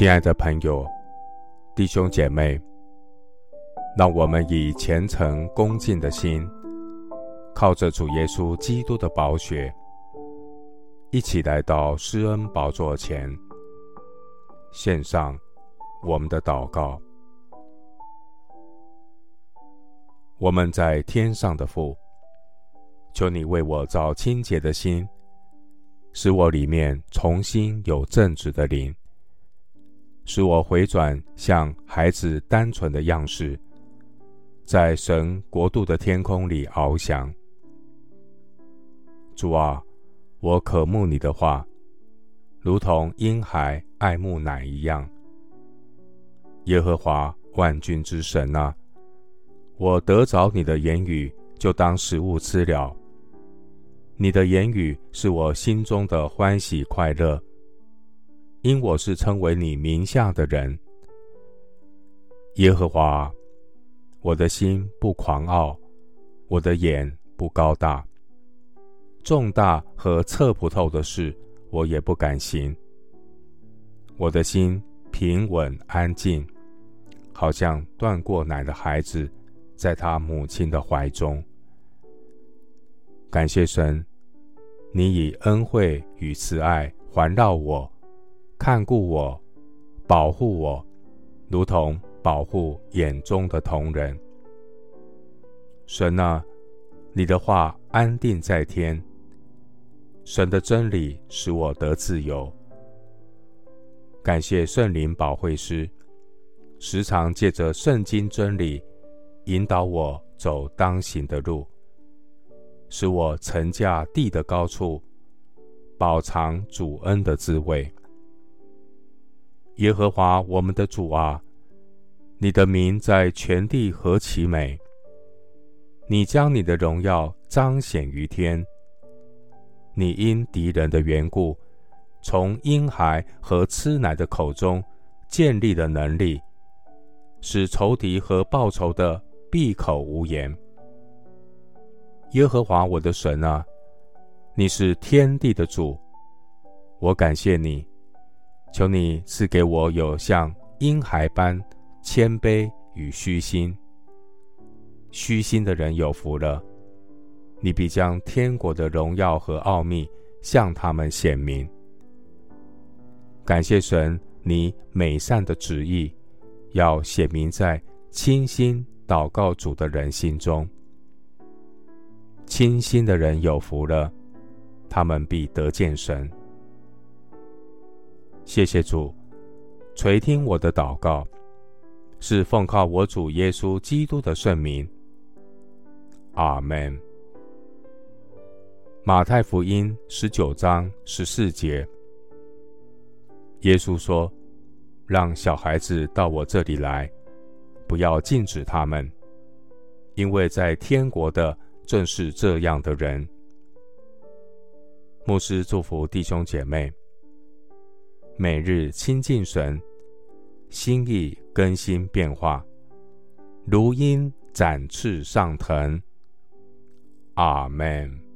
亲爱的朋友、弟兄姐妹，让我们以虔诚恭敬的心，靠着主耶稣基督的宝血，一起来到施恩宝座前，献上我们的祷告。我们在天上的父，求你为我造清洁的心，使我里面重新有正直的灵。使我回转像孩子单纯的样式，在神国度的天空里翱翔。主啊，我渴慕你的话，如同婴孩爱慕奶一样。耶和华万军之神啊，我得着你的言语，就当食物吃了。你的言语是我心中的欢喜快乐。因我是称为你名下的人，耶和华，我的心不狂傲，我的眼不高大，重大和测不透的事，我也不敢行。我的心平稳安静，好像断过奶的孩子，在他母亲的怀中。感谢神，你以恩惠与慈爱环绕我。看顾我，保护我，如同保护眼中的瞳人。神啊，你的话安定在天。神的真理使我得自由。感谢圣灵保惠师，时常借着圣经真理引导我走当行的路，使我乘驾地的高处，饱尝主恩的滋味。耶和华我们的主啊，你的名在全地何其美！你将你的荣耀彰显于天。你因敌人的缘故，从婴孩和吃奶的口中建立的能力，使仇敌和报仇的闭口无言。耶和华我的神啊，你是天地的主，我感谢你。求你赐给我有像婴孩般谦卑与虚心。虚心的人有福了，你必将天国的荣耀和奥秘向他们显明。感谢神，你美善的旨意要显明在清心祷告主的人心中。清心的人有福了，他们必得见神。谢谢主，垂听我的祷告，是奉靠我主耶稣基督的圣名。阿门。马太福音十九章十四节，耶稣说：“让小孩子到我这里来，不要禁止他们，因为在天国的正是这样的人。”牧师祝福弟兄姐妹。每日清净神，心意更新变化，如鹰展翅上腾。阿门。